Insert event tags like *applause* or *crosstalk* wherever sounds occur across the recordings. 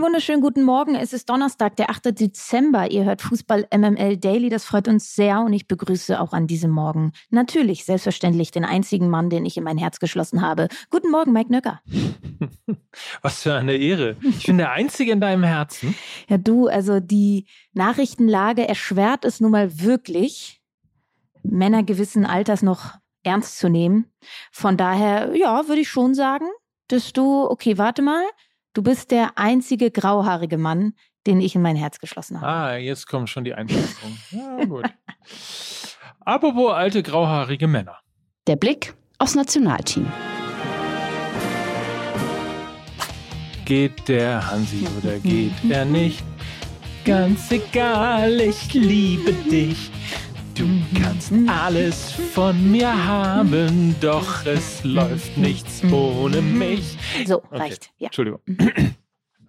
Einen wunderschönen guten Morgen. Es ist Donnerstag, der 8. Dezember. Ihr hört Fußball MML Daily. Das freut uns sehr und ich begrüße auch an diesem Morgen natürlich, selbstverständlich, den einzigen Mann, den ich in mein Herz geschlossen habe. Guten Morgen, Mike Nöcker. *laughs* Was für eine Ehre. Ich bin der Einzige in deinem Herzen. Ja, du, also die Nachrichtenlage erschwert es nun mal wirklich, Männer gewissen Alters noch ernst zu nehmen. Von daher, ja, würde ich schon sagen, dass du, okay, warte mal, Du bist der einzige grauhaarige Mann, den ich in mein Herz geschlossen habe. Ah, jetzt kommen schon die Einschätzungen. Ja, gut. Apropos alte grauhaarige Männer. Der Blick aufs Nationalteam. Geht der Hansi oder geht er nicht? Ganz egal, ich liebe dich. Du kannst alles von mir haben, doch es läuft nichts ohne mich. So, okay. reicht. Ja. Entschuldigung.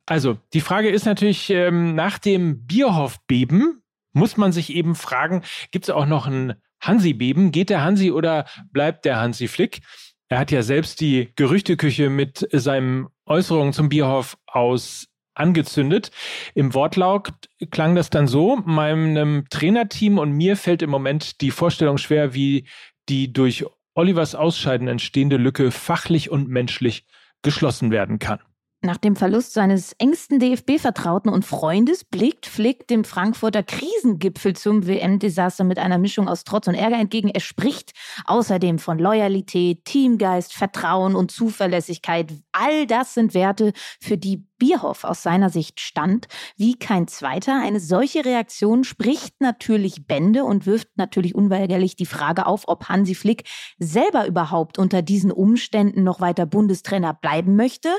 Also, die Frage ist natürlich, ähm, nach dem Bierhoff-Beben muss man sich eben fragen, gibt es auch noch ein Hansi-Beben? Geht der Hansi oder bleibt der Hansi Flick? Er hat ja selbst die Gerüchteküche mit seinen Äußerungen zum Bierhoff aus angezündet. Im Wortlaut klang das dann so, meinem Trainerteam und mir fällt im Moment die Vorstellung schwer, wie die durch Olivers Ausscheiden entstehende Lücke fachlich und menschlich geschlossen werden kann. Nach dem Verlust seines engsten DFB-Vertrauten und Freundes blickt Flick dem Frankfurter Krisengipfel zum WM-Desaster mit einer Mischung aus Trotz und Ärger entgegen. Er spricht außerdem von Loyalität, Teamgeist, Vertrauen und Zuverlässigkeit. All das sind Werte, für die Bierhoff aus seiner Sicht stand, wie kein zweiter. Eine solche Reaktion spricht natürlich Bände und wirft natürlich unweigerlich die Frage auf, ob Hansi Flick selber überhaupt unter diesen Umständen noch weiter Bundestrainer bleiben möchte.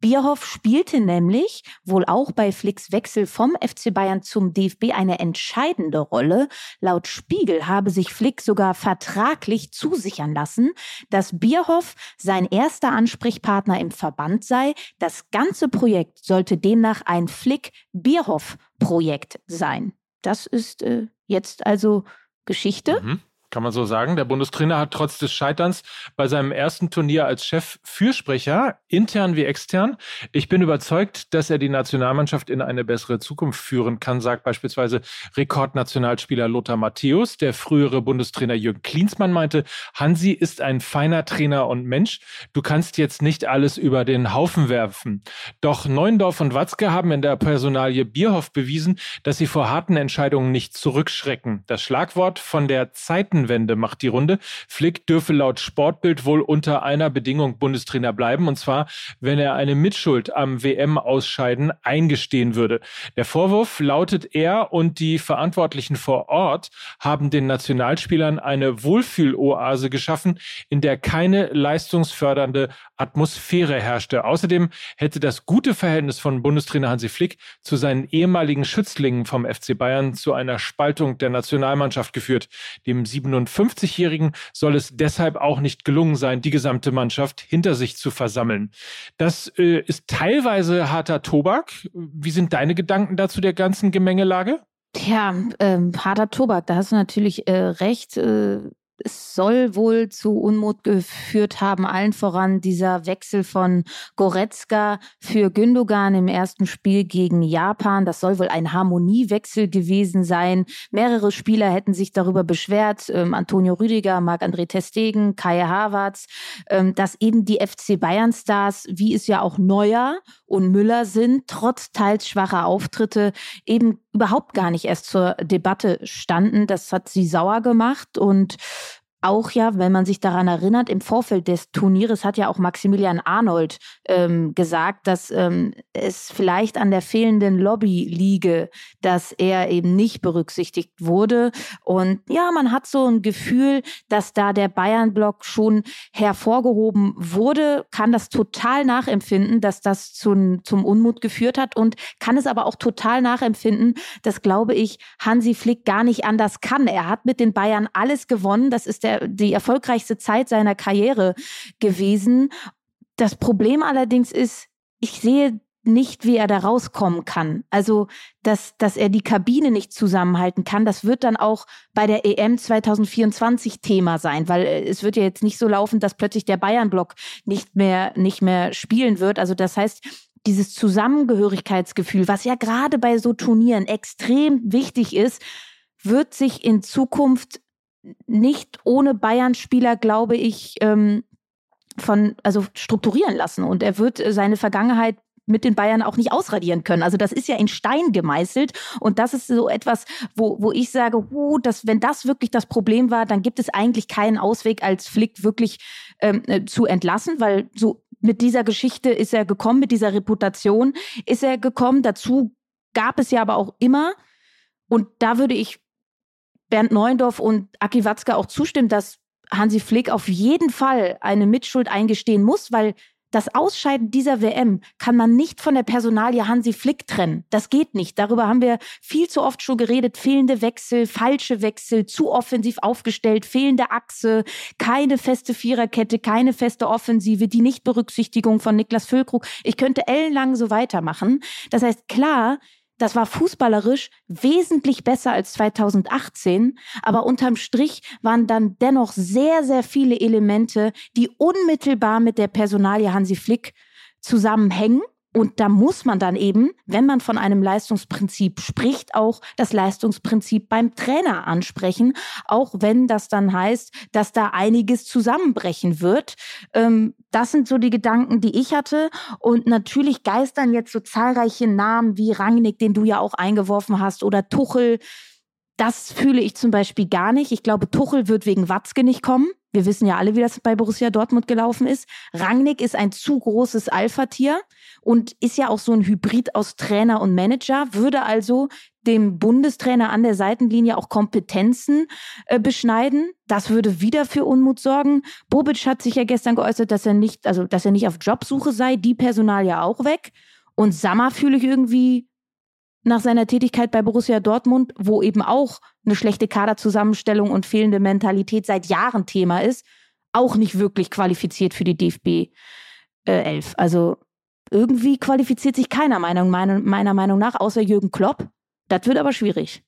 Bierhoff spielte nämlich wohl auch bei Flicks Wechsel vom FC Bayern zum DFB eine entscheidende Rolle. Laut Spiegel habe sich Flick sogar vertraglich zusichern lassen, dass Bierhoff sein erster Ansprechpartner im Verband sei. Das ganze Projekt sollte demnach ein Flick-Bierhoff-Projekt sein. Das ist äh, jetzt also Geschichte. Mhm. Kann man so sagen. Der Bundestrainer hat trotz des Scheiterns bei seinem ersten Turnier als Chef-Fürsprecher, intern wie extern, ich bin überzeugt, dass er die Nationalmannschaft in eine bessere Zukunft führen kann, sagt beispielsweise Rekordnationalspieler Lothar Matthäus. Der frühere Bundestrainer Jürgen Klinsmann meinte, Hansi ist ein feiner Trainer und Mensch. Du kannst jetzt nicht alles über den Haufen werfen. Doch Neuendorf und Watzke haben in der Personalie Bierhoff bewiesen, dass sie vor harten Entscheidungen nicht zurückschrecken. Das Schlagwort von der Zeiten Zeitenwende macht die Runde. Flick dürfe laut Sportbild wohl unter einer Bedingung Bundestrainer bleiben, und zwar, wenn er eine Mitschuld am WM-Ausscheiden eingestehen würde. Der Vorwurf lautet, er und die Verantwortlichen vor Ort haben den Nationalspielern eine Wohlfühloase geschaffen, in der keine leistungsfördernde Atmosphäre herrschte. Außerdem hätte das gute Verhältnis von Bundestrainer Hansi Flick zu seinen ehemaligen Schützlingen vom FC Bayern zu einer Spaltung der Nationalmannschaft geführt. Dem 57-Jährigen soll es deshalb auch nicht gelungen sein, die gesamte Mannschaft hinter sich zu versammeln. Das äh, ist teilweise harter Tobak. Wie sind deine Gedanken dazu der ganzen Gemengelage? Ja, ähm, harter Tobak, da hast du natürlich äh, recht. Äh, es soll wohl zu Unmut geführt haben, allen voran dieser Wechsel von Goretzka für Gündogan im ersten Spiel gegen Japan. Das soll wohl ein Harmoniewechsel gewesen sein. Mehrere Spieler hätten sich darüber beschwert, ähm, Antonio Rüdiger, Marc-André Testegen, Kai Havertz, ähm, dass eben die FC Bayern-Stars, wie es ja auch Neuer und Müller sind, trotz teils schwacher Auftritte eben überhaupt gar nicht erst zur Debatte standen. Das hat sie sauer gemacht und auch ja, wenn man sich daran erinnert, im Vorfeld des Turnieres hat ja auch Maximilian Arnold ähm, gesagt, dass ähm, es vielleicht an der fehlenden Lobby liege, dass er eben nicht berücksichtigt wurde. Und ja, man hat so ein Gefühl, dass da der Bayern-Block schon hervorgehoben wurde, kann das total nachempfinden, dass das zum, zum Unmut geführt hat und kann es aber auch total nachempfinden, dass, glaube ich, Hansi Flick gar nicht anders kann. Er hat mit den Bayern alles gewonnen. Das ist der, die erfolgreichste Zeit seiner Karriere gewesen. Das Problem allerdings ist, ich sehe nicht, wie er da rauskommen kann. Also, dass, dass er die Kabine nicht zusammenhalten kann, das wird dann auch bei der EM 2024 Thema sein, weil äh, es wird ja jetzt nicht so laufen, dass plötzlich der Bayern-Block nicht mehr, nicht mehr spielen wird. Also, das heißt, dieses Zusammengehörigkeitsgefühl, was ja gerade bei so Turnieren extrem wichtig ist, wird sich in Zukunft nicht ohne Bayern-Spieler, glaube ich, ähm, von, also strukturieren lassen. Und er wird seine Vergangenheit mit den Bayern auch nicht ausradieren können. Also das ist ja in Stein gemeißelt und das ist so etwas, wo, wo ich sage, uh, dass, wenn das wirklich das Problem war, dann gibt es eigentlich keinen Ausweg, als Flick wirklich ähm, äh, zu entlassen, weil so mit dieser Geschichte ist er gekommen, mit dieser Reputation ist er gekommen. Dazu gab es ja aber auch immer, und da würde ich Bernd Neuendorf und Aki Watzke auch zustimmen, dass Hansi Flick auf jeden Fall eine Mitschuld eingestehen muss, weil das Ausscheiden dieser WM kann man nicht von der Personalie Hansi Flick trennen. Das geht nicht. Darüber haben wir viel zu oft schon geredet. Fehlende Wechsel, falsche Wechsel, zu offensiv aufgestellt, fehlende Achse, keine feste Viererkette, keine feste Offensive, die Nichtberücksichtigung von Niklas Füllkrug. Ich könnte ellenlang so weitermachen. Das heißt, klar, das war fußballerisch wesentlich besser als 2018, aber unterm Strich waren dann dennoch sehr, sehr viele Elemente, die unmittelbar mit der Personalie Hansi Flick zusammenhängen und da muss man dann eben, wenn man von einem Leistungsprinzip spricht, auch das Leistungsprinzip beim Trainer ansprechen, auch wenn das dann heißt, dass da einiges zusammenbrechen wird. Ähm, das sind so die Gedanken, die ich hatte. Und natürlich geistern jetzt so zahlreiche Namen wie Rangnick, den du ja auch eingeworfen hast, oder Tuchel. Das fühle ich zum Beispiel gar nicht. Ich glaube, Tuchel wird wegen Watzke nicht kommen. Wir wissen ja alle, wie das bei Borussia Dortmund gelaufen ist. Rangnick ist ein zu großes Alpha-Tier und ist ja auch so ein Hybrid aus Trainer und Manager, würde also dem Bundestrainer an der Seitenlinie auch Kompetenzen äh, beschneiden. Das würde wieder für Unmut sorgen. Bobic hat sich ja gestern geäußert, dass er nicht, also dass er nicht auf Jobsuche sei. Die Personal ja auch weg. Und Sammer fühle ich irgendwie nach seiner Tätigkeit bei Borussia Dortmund, wo eben auch eine schlechte Kaderzusammenstellung und fehlende Mentalität seit Jahren Thema ist, auch nicht wirklich qualifiziert für die DFB äh, 11. Also irgendwie qualifiziert sich keiner Meinung, meiner, meiner Meinung nach, außer Jürgen Klopp. Das wird aber schwierig.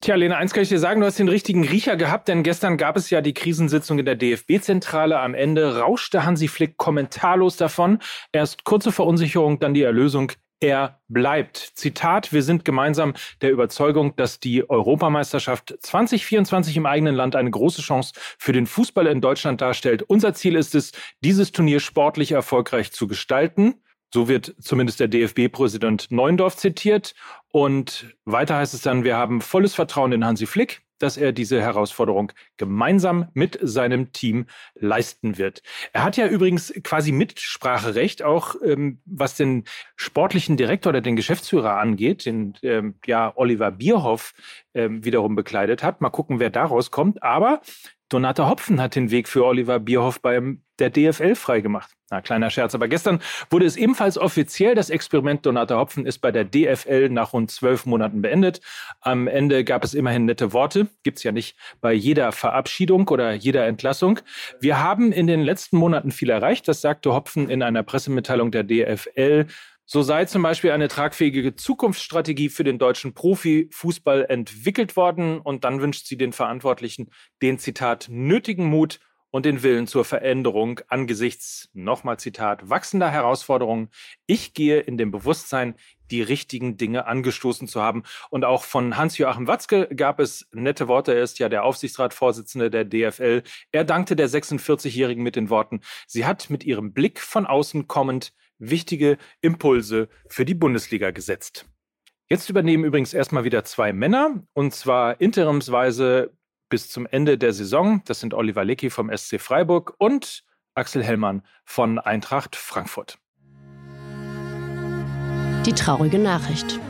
Tja, Lena, eins kann ich dir sagen, du hast den richtigen Riecher gehabt, denn gestern gab es ja die Krisensitzung in der DFB-Zentrale. Am Ende rauschte Hansi Flick kommentarlos davon. Erst kurze Verunsicherung, dann die Erlösung er bleibt. Zitat, wir sind gemeinsam der Überzeugung, dass die Europameisterschaft 2024 im eigenen Land eine große Chance für den Fußball in Deutschland darstellt. Unser Ziel ist es, dieses Turnier sportlich erfolgreich zu gestalten. So wird zumindest der DFB-Präsident Neuendorf zitiert. Und weiter heißt es dann, wir haben volles Vertrauen in Hansi Flick dass er diese Herausforderung gemeinsam mit seinem Team leisten wird. Er hat ja übrigens quasi Mitspracherecht, auch ähm, was den sportlichen Direktor oder den Geschäftsführer angeht, den ähm, ja Oliver Bierhoff ähm, wiederum bekleidet hat. Mal gucken, wer daraus kommt. Aber Donata Hopfen hat den Weg für Oliver Bierhoff beim der DFL freigemacht. Na, kleiner Scherz. Aber gestern wurde es ebenfalls offiziell. Das Experiment Donata Hopfen ist bei der DFL nach rund zwölf Monaten beendet. Am Ende gab es immerhin nette Worte. Gibt's ja nicht bei jeder Verabschiedung oder jeder Entlassung. Wir haben in den letzten Monaten viel erreicht. Das sagte Hopfen in einer Pressemitteilung der DFL. So sei zum Beispiel eine tragfähige Zukunftsstrategie für den deutschen Profifußball entwickelt worden. Und dann wünscht sie den Verantwortlichen den Zitat nötigen Mut und den Willen zur Veränderung angesichts, nochmal Zitat, wachsender Herausforderungen. Ich gehe in dem Bewusstsein, die richtigen Dinge angestoßen zu haben. Und auch von Hans-Joachim Watzke gab es nette Worte. Er ist ja der Aufsichtsratsvorsitzende der DFL. Er dankte der 46-Jährigen mit den Worten, sie hat mit ihrem Blick von außen kommend wichtige Impulse für die Bundesliga gesetzt. Jetzt übernehmen übrigens erstmal wieder zwei Männer, und zwar interimsweise bis zum Ende der Saison. Das sind Oliver Leckie vom SC Freiburg und Axel Hellmann von Eintracht Frankfurt. Die traurige Nachricht.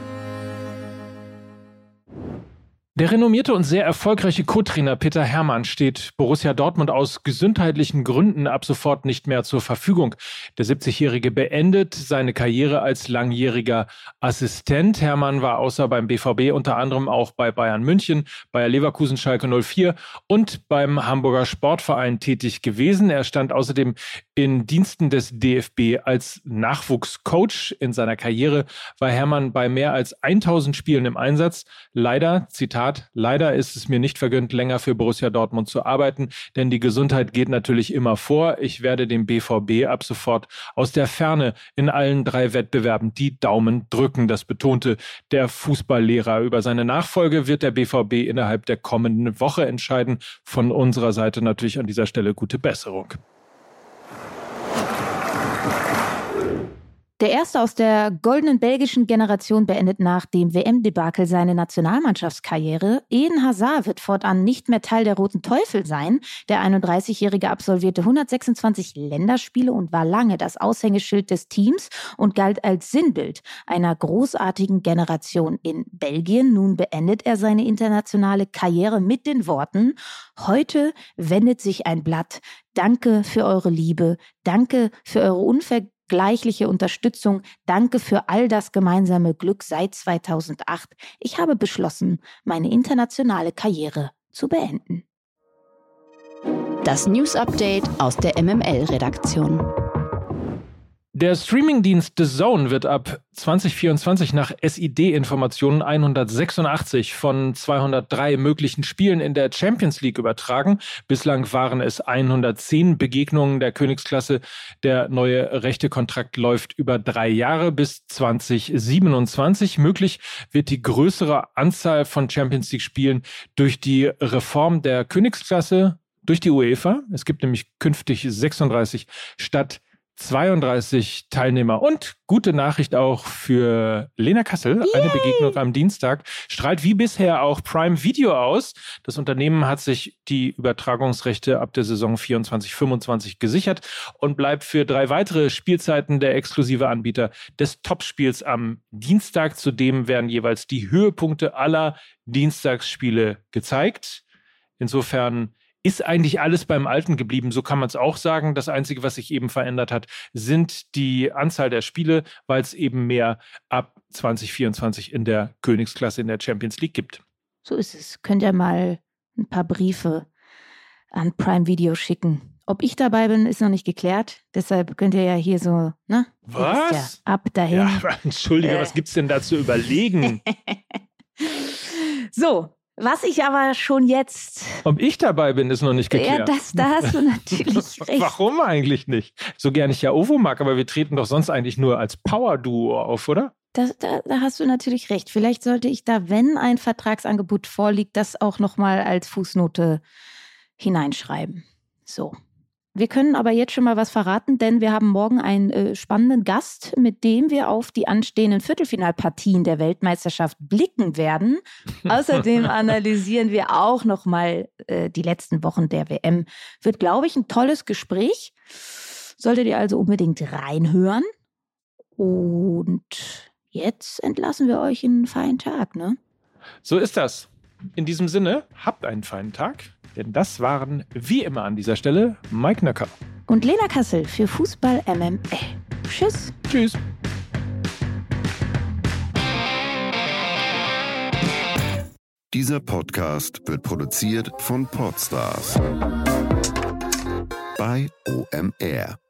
Der renommierte und sehr erfolgreiche Co-Trainer Peter Hermann steht Borussia Dortmund aus gesundheitlichen Gründen ab sofort nicht mehr zur Verfügung. Der 70-Jährige beendet seine Karriere als langjähriger Assistent. Hermann war außer beim BVB unter anderem auch bei Bayern München, Bayer Leverkusen Schalke 04 und beim Hamburger Sportverein tätig gewesen. Er stand außerdem in Diensten des DFB als Nachwuchscoach. In seiner Karriere war Hermann bei mehr als 1000 Spielen im Einsatz. Leider, Zitat, leider ist es mir nicht vergönnt, länger für Borussia Dortmund zu arbeiten, denn die Gesundheit geht natürlich immer vor. Ich werde dem BVB ab sofort aus der Ferne in allen drei Wettbewerben die Daumen drücken. Das betonte der Fußballlehrer. Über seine Nachfolge wird der BVB innerhalb der kommenden Woche entscheiden. Von unserer Seite natürlich an dieser Stelle gute Besserung. Der erste aus der goldenen belgischen Generation beendet nach dem WM-Debakel seine Nationalmannschaftskarriere. Eden Hazard wird fortan nicht mehr Teil der Roten Teufel sein. Der 31-Jährige absolvierte 126 Länderspiele und war lange das Aushängeschild des Teams und galt als Sinnbild einer großartigen Generation in Belgien. Nun beendet er seine internationale Karriere mit den Worten, heute wendet sich ein Blatt. Danke für eure Liebe. Danke für eure unver gleichliche Unterstützung. Danke für all das gemeinsame Glück seit 2008. Ich habe beschlossen, meine internationale Karriere zu beenden. Das News Update aus der MML-Redaktion. Der Streamingdienst The Zone wird ab 2024 nach SID-Informationen 186 von 203 möglichen Spielen in der Champions League übertragen. Bislang waren es 110 Begegnungen der Königsklasse. Der neue Rechtekontrakt läuft über drei Jahre bis 2027. Möglich wird die größere Anzahl von Champions League-Spielen durch die Reform der Königsklasse durch die UEFA. Es gibt nämlich künftig 36 statt 32 Teilnehmer. Und gute Nachricht auch für Lena Kassel. Yay. Eine Begegnung am Dienstag strahlt wie bisher auch Prime Video aus. Das Unternehmen hat sich die Übertragungsrechte ab der Saison 24-25 gesichert und bleibt für drei weitere Spielzeiten der exklusive Anbieter des Topspiels am Dienstag. Zudem werden jeweils die Höhepunkte aller Dienstagsspiele gezeigt. Insofern ist eigentlich alles beim Alten geblieben. So kann man es auch sagen. Das Einzige, was sich eben verändert hat, sind die Anzahl der Spiele, weil es eben mehr ab 2024 in der Königsklasse in der Champions League gibt. So ist es. Könnt ihr mal ein paar Briefe an Prime Video schicken. Ob ich dabei bin, ist noch nicht geklärt. Deshalb könnt ihr ja hier so, ne? Was? Ja ab dahin. Ja, *laughs* Entschuldige, äh. was gibt's denn da zu überlegen? *laughs* so, was ich aber schon jetzt. Ob ich dabei bin, ist noch nicht geklärt. Ja, das, da hast du natürlich *laughs* recht. Warum eigentlich nicht? So gern ich ja OVO mag, aber wir treten doch sonst eigentlich nur als Power-Duo auf, oder? Das, da, da, hast du natürlich recht. Vielleicht sollte ich da, wenn ein Vertragsangebot vorliegt, das auch nochmal als Fußnote hineinschreiben. So. Wir können aber jetzt schon mal was verraten, denn wir haben morgen einen äh, spannenden Gast, mit dem wir auf die anstehenden Viertelfinalpartien der Weltmeisterschaft blicken werden. *laughs* Außerdem analysieren wir auch noch mal äh, die letzten Wochen der WM. Wird, glaube ich, ein tolles Gespräch. Solltet ihr also unbedingt reinhören. Und jetzt entlassen wir euch in einen feinen Tag, ne? So ist das. In diesem Sinne, habt einen feinen Tag. Denn das waren wie immer an dieser Stelle Mike Nöcker. Und Lena Kassel für Fußball MML. Tschüss. Tschüss. Dieser Podcast wird produziert von Podstars bei OMR.